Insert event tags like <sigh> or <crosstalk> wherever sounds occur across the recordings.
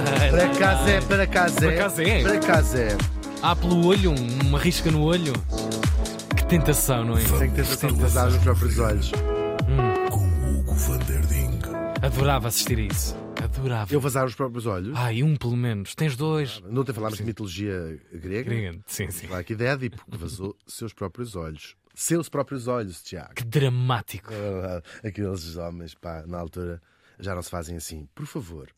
<laughs> Para casa é, para casa é. Para casa é. Para casa é. Há pelo olho, um- uma risca no olho. Que tentação, não é? Sem tentação de vazar os próprios olhos. com Hugo van der Ding. Adorava assistir a isso. Adorava. Eu vazar os próprios olhos. Ai, um pelo menos. Tens dois. Ontem falámos de mitologia grega. Grande. Sim, sim. Falar aqui de Édipo, que vazou <laughs> seus próprios olhos. Seus próprios olhos, Tiago. Que dramático. Ah, Aqueles homens, pá, na altura já não se fazem assim. Por favor.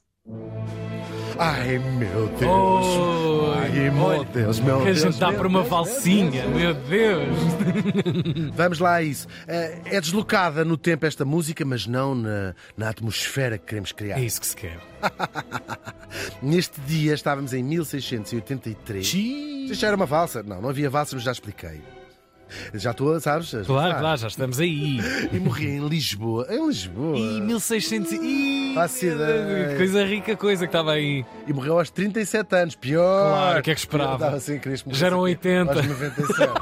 Ai, meu Deus. Oh, Ai, meu Deus, meu Que a Deus. gente dá por uma valsinha, meu Deus. Vamos lá a isso. Eh, É deslocada no tempo esta música, mas não na, na atmosfera que queremos criar. É isso que se quer. <laughs> Neste dia estávamos em 1683. Xiii. Isto era uma valsa? Não, não havia valsa, mas já expliquei. Já estou, sabes? Claro, claro, já estamos aí. E morri em Lisboa. Em Lisboa. E 1600 e... Faço ideia. Coisa rica, coisa que estava aí. E morreu aos 37 anos. Pior. Claro, o que é que esperava? Estava assim, Já eram morresse 80. Aos 97.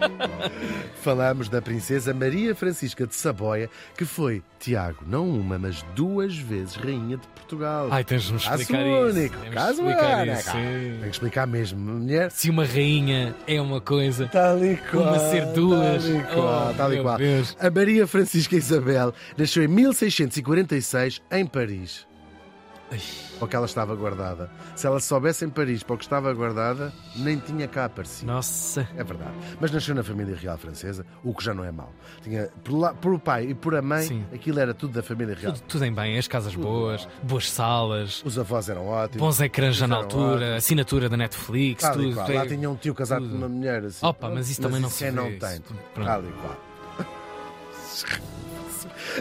<laughs> Falamos da princesa Maria Francisca de Saboia, que foi, Tiago, não uma, mas duas vezes rainha de Portugal. Ai, tens de me Caso explicar isso. único, Tens caso único. isso, Tem que explicar mesmo, mulher. Se uma rainha é uma coisa, Tal e qual. Uma ser duas. Tal e qual. Oh, tal e qual. Deus. A Maria Francisca Isabel nasceu em 1646 em Paris. Para o que ela estava guardada. Se ela soubesse em Paris para o que estava guardada, nem tinha cá aparecido. nossa. É verdade. Mas nasceu na família real francesa, o que já não é mau. Tinha, por, lá- por o pai e por a mãe, Sim. aquilo era tudo da família real. Tudo, tudo em bem, as casas boas, boas salas, Os avós eram ótimos. bons ecrãs já na altura, ótimos. assinatura da Netflix, Tal tudo. qual. é- Lá tinha um tio casado tudo. com uma mulher assim. Opa, mas isso também não se quem vê, não isso. tem. Pronto. Tal e qual. <laughs>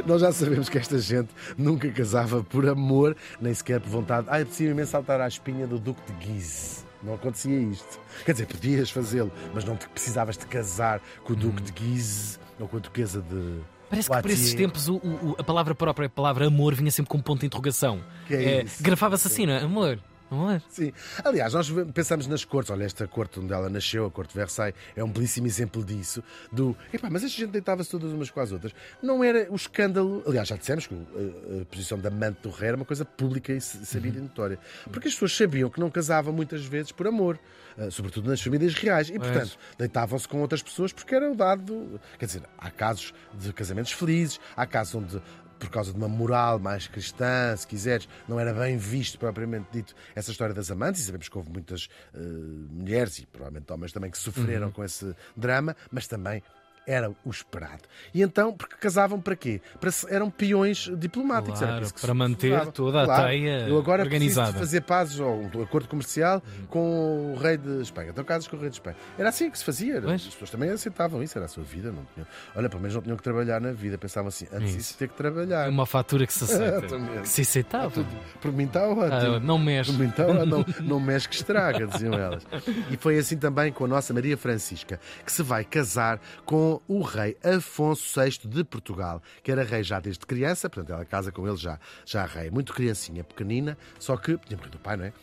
Nós já sabemos que esta gente nunca casava por amor, nem sequer por vontade. Ah, apetecia imenso saltar à espinha do Duque de Guise. Não acontecia isto. Quer dizer, podias fazê-lo, mas não te precisavas de casar com o Duque de Guise ou com a Duquesa de. Parece que por esses tempos o- o- a palavra própria, a palavra amor, vinha sempre com um ponto de interrogação. Que é isso? Grafava-se assim, não é? Amor, amor. Sim. Aliás, nós pensamos nas cortes. Olha, esta corte onde ela nasceu, a corte de Versailles, é um belíssimo exemplo disso. Do, epá, mas esta gente deitava-se todas umas com as outras. Não era o escândalo. Aliás, já dissemos que a, a posição da amante do rei era uma coisa pública e sabida e notória. Porque as pessoas sabiam que não casavam muitas vezes por amor. eh, Sobretudo nas famílias reais. E, portanto, deitavam-se com outras pessoas porque era o dado. Quer dizer, há casos de casamentos felizes, há casos onde por causa de uma moral mais cristã, se quiseres, não era bem visto propriamente dito essa história das amantes, e sabemos que houve muitas eh, mulheres e provavelmente homens também que sofreram com esse drama, mas também era o esperado. E então, porque casavam para quê? Para, eram peões diplomáticos. Claro, para manter toda a Claro, teia Eu agora organizada. preciso fazer pazes ou um acordo comercial com o rei de Espanha. Então casas com o rei de Espanha. Era assim que se fazia. Pois. As pessoas também aceitavam isso, era a sua vida. Não tinham... Olha, pelo menos não tinham que trabalhar na vida. Pensavam assim, antes Isso. disso ter que trabalhar. É uma fatura que se aceita. <laughs> Que se aceitava. Tudo- Por mim está ótimo. Ah, não mexe. Por mim está ótimo. não, <laughs> não mexe que estraga, diziam elas. E foi assim também com a nossa Maria Francisca, que se vai casar com o rei Afonso VI de Portugal, que era rei já desde criança, portanto ela casa com ele já, já rei, muito criancinha, pequenina, só que tinha morrido o pai, não é?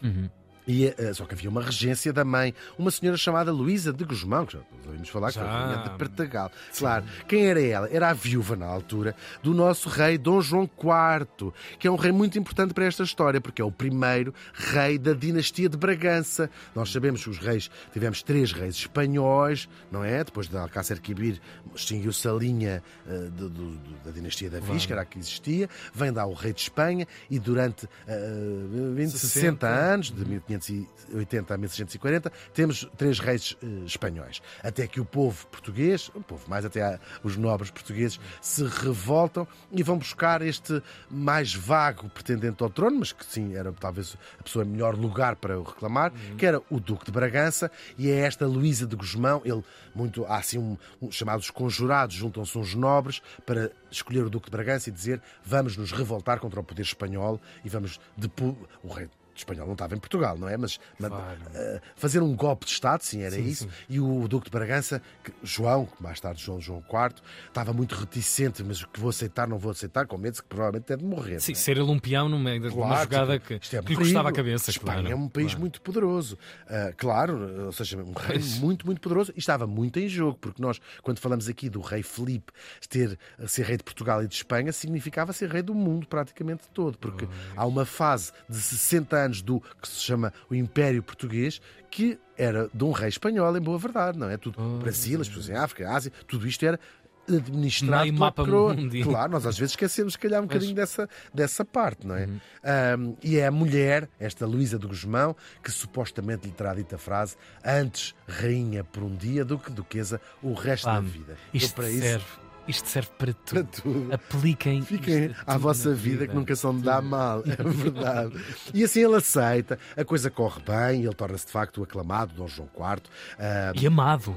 E, eh, só que havia uma regência da mãe, uma senhora chamada Luísa de Guzmão, que já ouvimos falar, que foi Já. rainha de Portugal. Claro, quem era ela? Era a viúva, na altura, do nosso rei Dom João IV, que é um rei muito importante para esta história, porque é o primeiro rei da dinastia de Bragança. Nós sabemos que os reis, tivemos três reis espanhóis, não é? Depois de Alcácer Quibir, extinguiu-se a linha eh, do- do- da dinastia da Viz, que era a que existia, vem lá o rei de Espanha, e durante eh, 20, 60 anos, de 1580 a 1640, temos três reis eh, espanhóis. Até que o povo português, o povo mais até os nobres portugueses, se revoltam e vão buscar este mais vago pretendente ao trono, mas que sim, era talvez a pessoa melhor lugar para o reclamar, que era o Duque de Bragança, e é esta Luísa de Guzmão, ele muito, há assim um, um- chamados conjurados, juntam-se uns nobres para escolher o Duque de Bragança e dizer vamos nos revoltar contra o poder espanhol e vamos depo... o rei espanhol não estava em Portugal, não é? Mas ma- Claro. eh, fazer um golpe de Estado, sim, era Sim, isso. sim. E o Duque de Bragança, que- João, que mais tarde João João IV, estava muito reticente, mas o que vou aceitar, não vou aceitar, com medo que provavelmente é de morrer. Sim, é? ser ele um peão no meio de uma Claro, jogada tipo, que, é que lhe custava a cabeça. Espanha claro. é um país Claro. muito poderoso. Ah, claro, ou seja, um rei Pois. muito, muito poderoso. E estava muito em jogo, porque nós, quando falamos aqui do rei Filipe ter, ser rei de Portugal e de Espanha, significava ser rei do mundo praticamente todo. Porque há uma fase de 60 anos anos do que se chama o Império Português, que era de um rei espanhol, em boa verdade, não é? Tudo Brasil, as pessoas em África, Ásia, tudo isto era administrado Meio mapa coroa. Claro, nós às vezes esquecemos, se calhar, um bocadinho dessa, dessa parte, não é? Um, e é a mulher, esta Luísa de Guzmão, que supostamente lhe terá dito a frase antes rainha por um dia do que duquesa o resto da Vamos. vida. Isto Eu, para isso, serve. Isto serve para para tudo. tudo. Apliquem. Fiquem à tudo vossa na vida, que nunca são de dar mal, é <laughs> verdade. E assim ele aceita, a coisa corre bem, ele torna-se de facto o aclamado Dom João IV. Ah, E amado.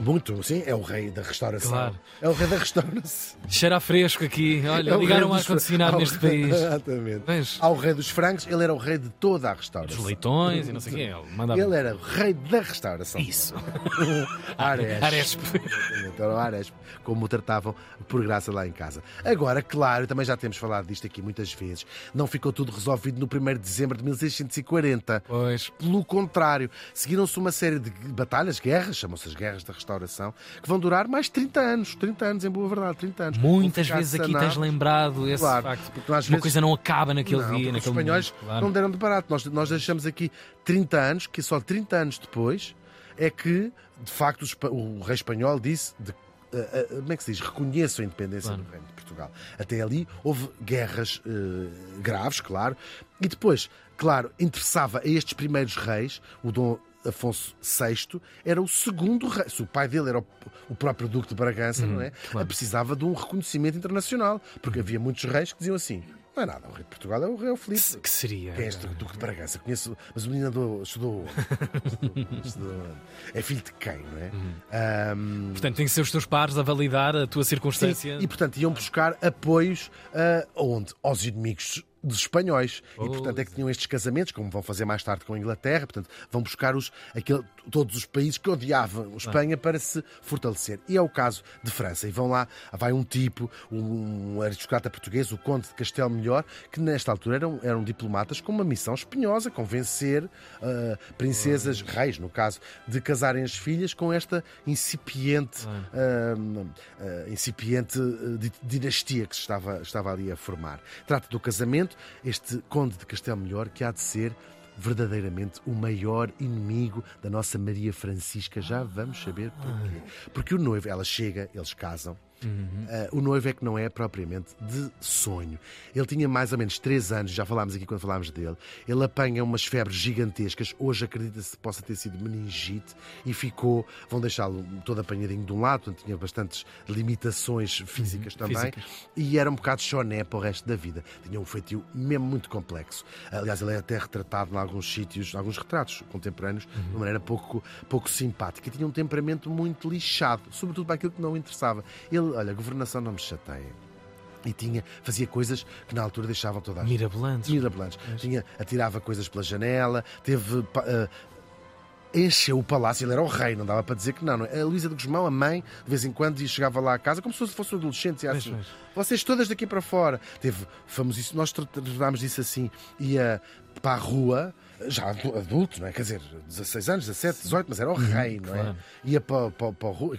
Muito, sim, é o rei da restauração. Claro. É o rei da restauração. Cheira fresco aqui. Olha, É ligaram rei o dos- ar-condicionado ao- neste país. Exatamente. Ao rei dos frangos, ele era o rei de toda a restauração. Dos leitões e não sei o quê. Ele mandava. Ele era o rei da restauração. Isso. <laughs> Arespe. Exatamente, era o Arespe, como o tratavam por graça lá em casa. Agora, claro, também já temos falado disto aqui muitas vezes, não ficou tudo resolvido no 1 de dezembro de 1640. Pois. Pelo contrário, seguiram-se uma série de batalhas, guerras, chamam-se as guerras da restauração, que vão durar mais 30 anos. 30 anos, em boa verdade, 30 anos. Muitas vezes aqui tens lembrado esse Claro, facto. porque às Uma vezes- coisa não acaba naquele Não, dia, naquele Os espanhóis momento. Claro. não deram de barato. Nós, nós deixamos aqui 30 anos, que só 30 anos depois é que, de facto, o rei espanhol disse. De, eh, eh, como é que se diz? Reconheço a independência Claro. do Reino de Portugal. Até ali houve guerras eh, graves, claro. E depois, claro, interessava a estes primeiros reis, o Dom Afonso VI era o segundo rei. Se o pai dele era o, o próprio Duque de Bragança, não é? Uhum, claro. Precisava de um reconhecimento internacional. Porque havia muitos reis que diziam assim: não é nada, o rei de Portugal é o rei Filipe. Que seria? Quem é este Duque de Bragança? Conheço, mas o menino andou, estudou. onde? <laughs> estudou onde? É filho de quem, não é? Uhum. Ahm, Portanto, tem que ser os teus pares a validar a tua sim, circunstância. e portanto iam buscar apoios ah, aonde? Aos inimigos dos espanhóis. E portanto é que tinham estes casamentos, como vão fazer mais tarde com a Inglaterra, portanto vão buscar os, aquele, todos os países que odiavam Espanha para se fortalecer. E é o caso de França. E vão lá, vai um tipo, um aristocrata português, o Conde de Castelo Melhor, que nesta altura eram, eram diplomatas com uma missão espinhosa, convencer ah, princesas, reis no caso, de casarem as filhas com esta incipiente, ah, ah, incipiente ah, di- dinastia que se estava, estava ali a formar. Trata do casamento, este Conde de Castelo Melhor, que há de ser verdadeiramente o maior inimigo da nossa Maria Francisca. Já vamos saber porquê. Porque o noivo, ela chega, eles casam. Ah, o noivo é que não é propriamente de sonho. Ele tinha mais ou menos 3 anos, já falámos aqui quando falámos dele. Ele apanha umas febres gigantescas. Hoje acredita-se que possa ter sido meningite e ficou. Vão deixá-lo todo apanhadinho de um lado, portanto tinha bastantes limitações físicas também. físicas. E era um bocado choné para o resto da vida. Tinha um feitio mesmo muito complexo. Aliás, ele é até retratado em alguns sítios, em alguns retratos contemporâneos, de uma maneira pouco, pouco simpática. E tinha um temperamento muito lixado, sobretudo para aquilo que não interessava. Ele, olha, a governação não me chateia. E tinha, fazia coisas que na altura deixavam toda a gente. Mirabolantes. Mirabolantes. Tinha, atirava coisas pela janela, teve. ah, encheu o palácio, ele era o rei, não dava para dizer que não. não é? A Luísa de Guzmão, a mãe, de vez em quando, chegava lá à casa como se fosse um adolescente. E assim, pois. vocês todas daqui para fora. Teve famosíssimo, nós tra- tratámos disso assim, ia para a rua, já adu- adulto, não é? Quer dizer, 16 anos, 17, 18, mas era o rei, não é? claro. Ia para, para, para o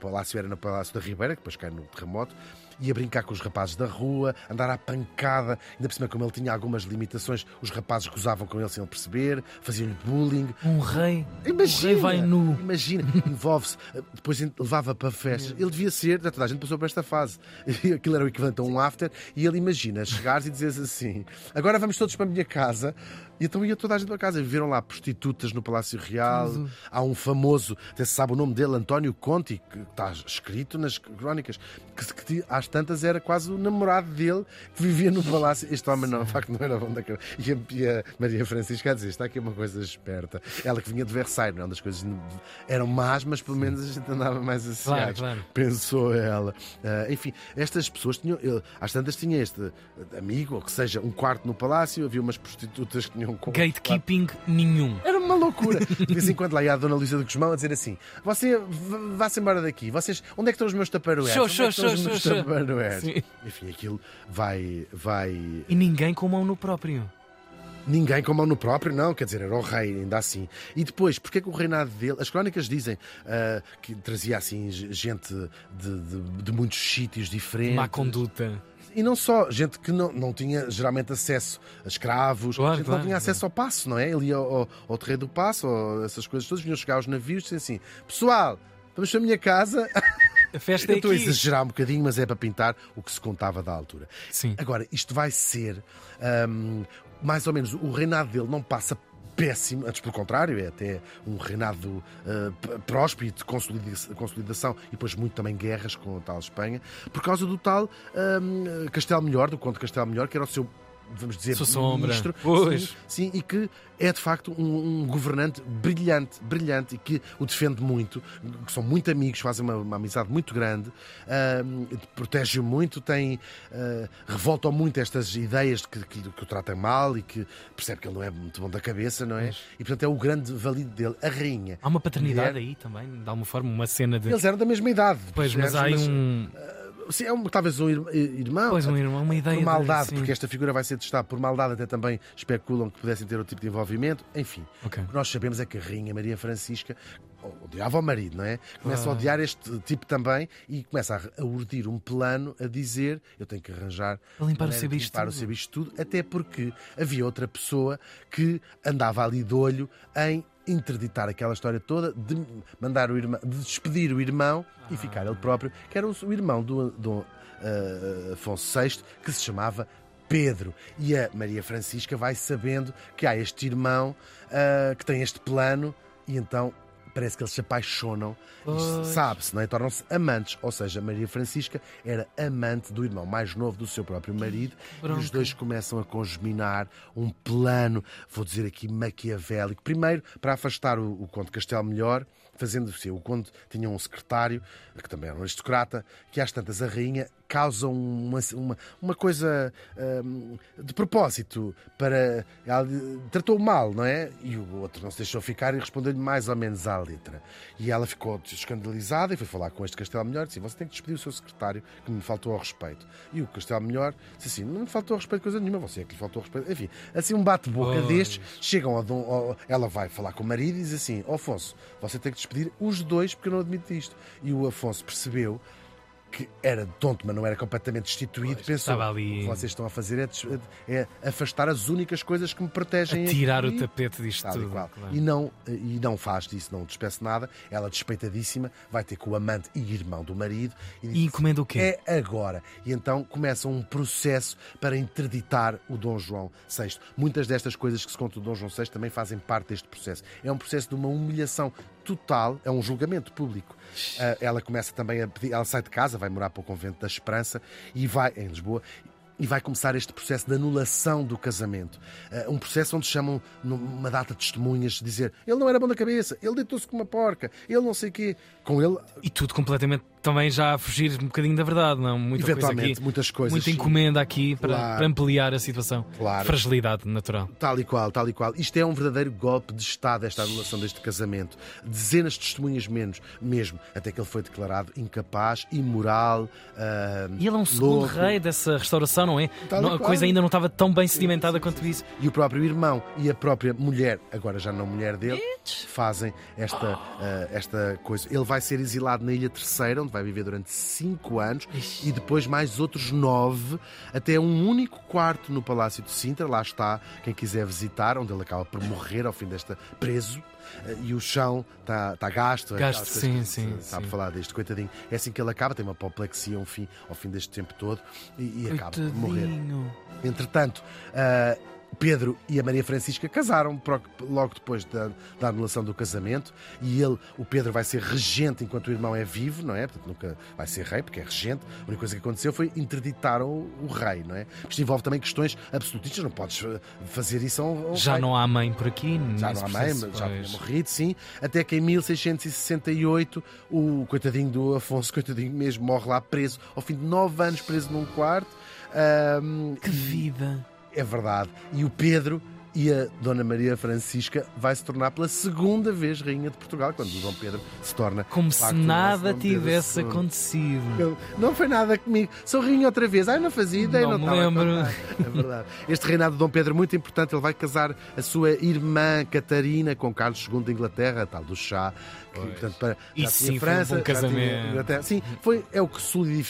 palácio era no Palácio da Ribeira, que depois cai no terremoto, ia brincar com os rapazes da rua, andar à pancada, ainda por cima, como ele tinha algumas limitações, os rapazes gozavam com ele sem ele perceber, faziam-lhe bullying. Um rei. Imagina, O rei vai nu. Imagina, envolve-se, depois levava para festas. Ele devia ser, toda a gente passou por esta fase. <laughs> Aquilo era o equivalente a um after. E ele imagina chegares e dizes assim: agora vamos todos para a minha casa. E então ia toda a gente para casa. Viveram lá prostitutas no Palácio Real. Há um famoso, até se sabe o nome dele, António Conti, que está escrito nas crónicas, que, que às tantas era quase o namorado dele que vivia no palácio. Este homem, não, de facto, não era bom da cabeça. E a, e a Maria Francisca a dizer: está aqui uma coisa esperta. Ela que vinha de Versailles, não é? das coisas eram más, mas pelo menos a gente andava mais Claro, associados. claro. Pensou ela. Ah, enfim, estas pessoas tinham. ele- às tantas tinha este amigo, ou que seja, um quarto no palácio, havia umas prostitutas que tinham um quarto. Gatekeeping nenhum. Era uma loucura. <laughs> De vez em quando lá ia a Dona Luísa do Guzmão a dizer assim: Você vá-se embora daqui. Vocês, onde é que estão os meus taparoeiros? Show, é show, show, show, show. Enfim, aquilo vai, vai. E ninguém com mão no próprio. Ninguém com mão no próprio, não, quer dizer, era o rei, ainda assim. E depois, porque é que o reinado dele. As crónicas dizem ah, que trazia assim gente de, de- de muitos sítios diferentes. Má conduta. E não só, gente que não, não tinha geralmente acesso a escravos, Claro, gente claro, não tinha acesso ao passo, não é? Ia ao, ao, ao terreiro do passo, ou essas coisas todas, vinham chegar aos navios e diziam assim: pessoal, vamos para a minha casa. A festa Eu é estou a aqui. exagerar um bocadinho, mas é para pintar o que se contava da altura. Sim. Agora, isto vai ser hum, mais ou menos o reinado dele não passa péssimo, antes pelo contrário, é até um reinado uh, próspero de consolida- consolidação e depois muito também guerras com a tal Espanha, por causa do tal hum, Castelo Melhor, do Conde Castelo Melhor, que era o seu vamos dizer, Sua ministro, Pois. Sim, sim, e que é de facto um, um governante brilhante, brilhante e que o defende muito, que são muito amigos, fazem uma, uma amizade muito grande, ahm, protege-o muito, tem ah, revoltam muito estas ideias de que, que, que o tratam mal e que percebe que ele não é muito bom da cabeça, não é? Pois. E portanto é o grande valido dele, a rainha. Há uma paternidade Mulher. aí também, de alguma forma, uma cena de. Eles eram da mesma idade. Pois, mas há aí percebes? um. Sim, é um, talvez um ir- irmão. Pois, um irmão, uma ideia. por maldade, de, porque esta figura vai ser testada por maldade, até também especulam que pudessem ter outro tipo de envolvimento. Enfim, Ok. o que nós sabemos é que a Rainha Maria Francisca odiava o marido, não é? Começa a Ah. odiar este tipo também e começa a, a urdir um plano a dizer eu tenho que arranjar A limpar o seu limpar o seu bicho tudo, até porque havia outra pessoa que andava ali de olho em interditar aquela história toda, de mandar o irmão, de despedir o irmão e ficar ele próprio, que era o, irmão do, do ah, Afonso VI, que se chamava Pedro. E a Maria Francisca vai sabendo que há este irmão ah, que tem este plano e então parece que eles se apaixonam. Sabe-se, não é? Tornam-se amantes. Ou seja, Maria Francisca era amante do irmão mais novo do seu próprio marido e os dois começam a congeminar um plano, vou dizer aqui, maquiavélico. Primeiro, para afastar o, o Conde Castelo Melhor, fazendo-se. O Conde tinha um secretário, que também era um aristocrata, que às tantas a rainha causa uma, uma, uma coisa hum, de propósito para. Ela tratou mal, não é? E o outro não se deixou ficar e respondeu-lhe mais ou menos à letra. E ela ficou escandalizada e foi falar com este Castelo Melhor e disse: Você tem que despedir o seu secretário que me faltou ao respeito. E o Castelo Melhor disse assim: Não me faltou ao respeito coisa nenhuma, você é que lhe faltou ao respeito. Enfim, assim um bate-boca Pois. destes chegam ao, Dom- ao- ela vai falar com o marido e diz assim: "Ó Afonso, você tem que despedir os dois porque eu não admito isto. E o Afonso percebeu que era tonto, mas não era completamente destituído. Pois, Pensou: ali- o que vocês estão a fazer é, é afastar as únicas coisas que me protegem. A tirar o aqui." tapete disto Tal e tudo. qual. claro. E, não, e não faz disso, não despece nada. Ela, despeitadíssima, vai ter com o amante e irmão do marido e diz E encomenda o quê? é agora. E então começa um processo para interditar o Dom João VI. Muitas destas coisas que se contam do Dom João VI também fazem parte deste processo. É um processo de uma humilhação total, é um julgamento público. Ah, ela começa também a pedir, ela sai de casa, vai morar para o Convento da Esperança e vai, em Lisboa, e vai começar este processo de anulação do casamento. Ah, um processo onde chamam numa data de testemunhas, dizer ele não era bom da cabeça, ele deitou-se com uma porca, ele não sei o quê. Com ele, E tudo completamente também já a fugir um bocadinho da verdade, não? Muita coisa eventualmente, aqui. muitas coisas. Muita encomenda aqui para, Claro. para ampliar a situação. Claro. Fragilidade natural. Tal e qual, tal e qual. Isto é um verdadeiro golpe de Estado, esta anulação deste casamento. Dezenas de testemunhas menos, mesmo, até que ele foi declarado incapaz, imoral. ah, E ele é um segundo louco. rei dessa restauração, não é? Tal Não- a coisa ainda não estava tão bem sedimentada quanto isso. E o próprio irmão e a própria mulher, agora já não mulher dele, fazem esta, ah, esta coisa. Ele vai ser exilado na Ilha Terceira, onde vai viver durante cinco anos, Ixi. e depois mais outros nove, até um único quarto no Palácio de Sintra. Lá está, quem quiser visitar, onde ele acaba por morrer ao fim desta preso. Ah, E o chão está tá gasto. Gasto, coisas sim, Sabe sim. falar deste, coitadinho. É assim que ele acaba, tem uma apoplexia ao fim, ao fim deste tempo todo e, e acaba por morrer. Entretanto, ah, Pedro e a Maria Francisca casaram logo depois da, da anulação do casamento e ele, o Pedro, vai ser regente enquanto o irmão é vivo, não é? Portanto, nunca vai ser rei, porque é regente. A única coisa que aconteceu foi interditar o, o rei, não é? Isto envolve também questões absolutistas, não podes fazer isso a um, um Já rei. não há mãe por aqui. Já não há mãe, mas já tinha morrido, sim. Até que em 1668, o coitadinho do Afonso, coitadinho mesmo, morre lá preso, ao fim de nove anos preso num quarto. Ahm, Que vida. É verdade. E o Pedro E a Dona Maria Francisca vai se tornar pela segunda vez Rainha de Portugal, quando o Dom Pedro se torna. Como se nada tivesse acontecido. Eu- Não foi nada comigo. Sou rainha outra vez. Ai, não fazia ideia, Não não, lembro. É verdade. Este reinado de Dom Pedro é muito importante. Ele vai casar a sua irmã Catarina com Carlos II de Inglaterra, tal do chá. Que, portanto, para, já tinha sim, um França, tinha casamento. Inglaterra. Sim, foi, é o que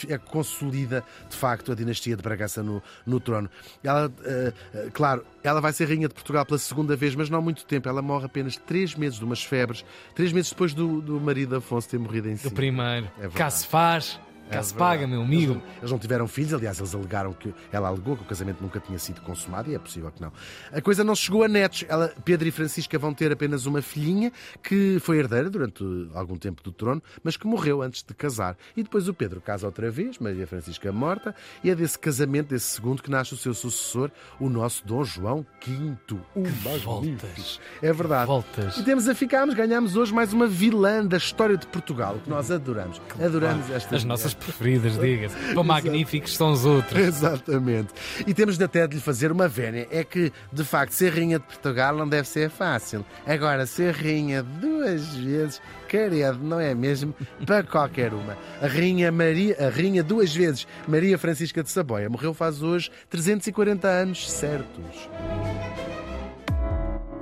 é que consolida de facto a dinastia de Bragança no, no trono. Ela, eh, claro, ela vai ser rainha de Portugal pela segunda vez, mas não há muito tempo. Ela morre apenas três meses de umas febres, três meses depois do, do marido Afonso ter morrido em si. Do primeiro. É cá se faz, cá É se verdade. paga, meu Eles amigo. não, eles não tiveram filhos, aliás, eles alegaram que ela alegou que o casamento nunca tinha sido consumado e é possível que não. A coisa não chegou a netos. Ela, Pedro e Francisca vão ter apenas uma filhinha que foi herdeira durante algum tempo do trono, mas que morreu antes de casar. E depois o Pedro casa outra vez, Maria Francisca morta, e é desse casamento, desse segundo, que nasce o seu sucessor, o nosso Dom João V. O magnífico. voltas. É verdade. Voltas. E temos a ficarmos, ganhamos hoje mais uma vilã da história de Portugal, que nós adoramos. Adoramos esta As nossas preferidas, diga-se. Para magníficos são os outros. <laughs> Exatamente. E temos de até de lhe fazer uma vénia. É que, de facto, ser rainha de Portugal não deve ser fácil. Agora, ser rainha duas vezes, caredo, não é mesmo? Para qualquer uma. A rainha Maria, a rainha duas vezes, Maria Francisca de Saboia, morreu faz hoje 340 anos certos.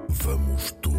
Vamos todos.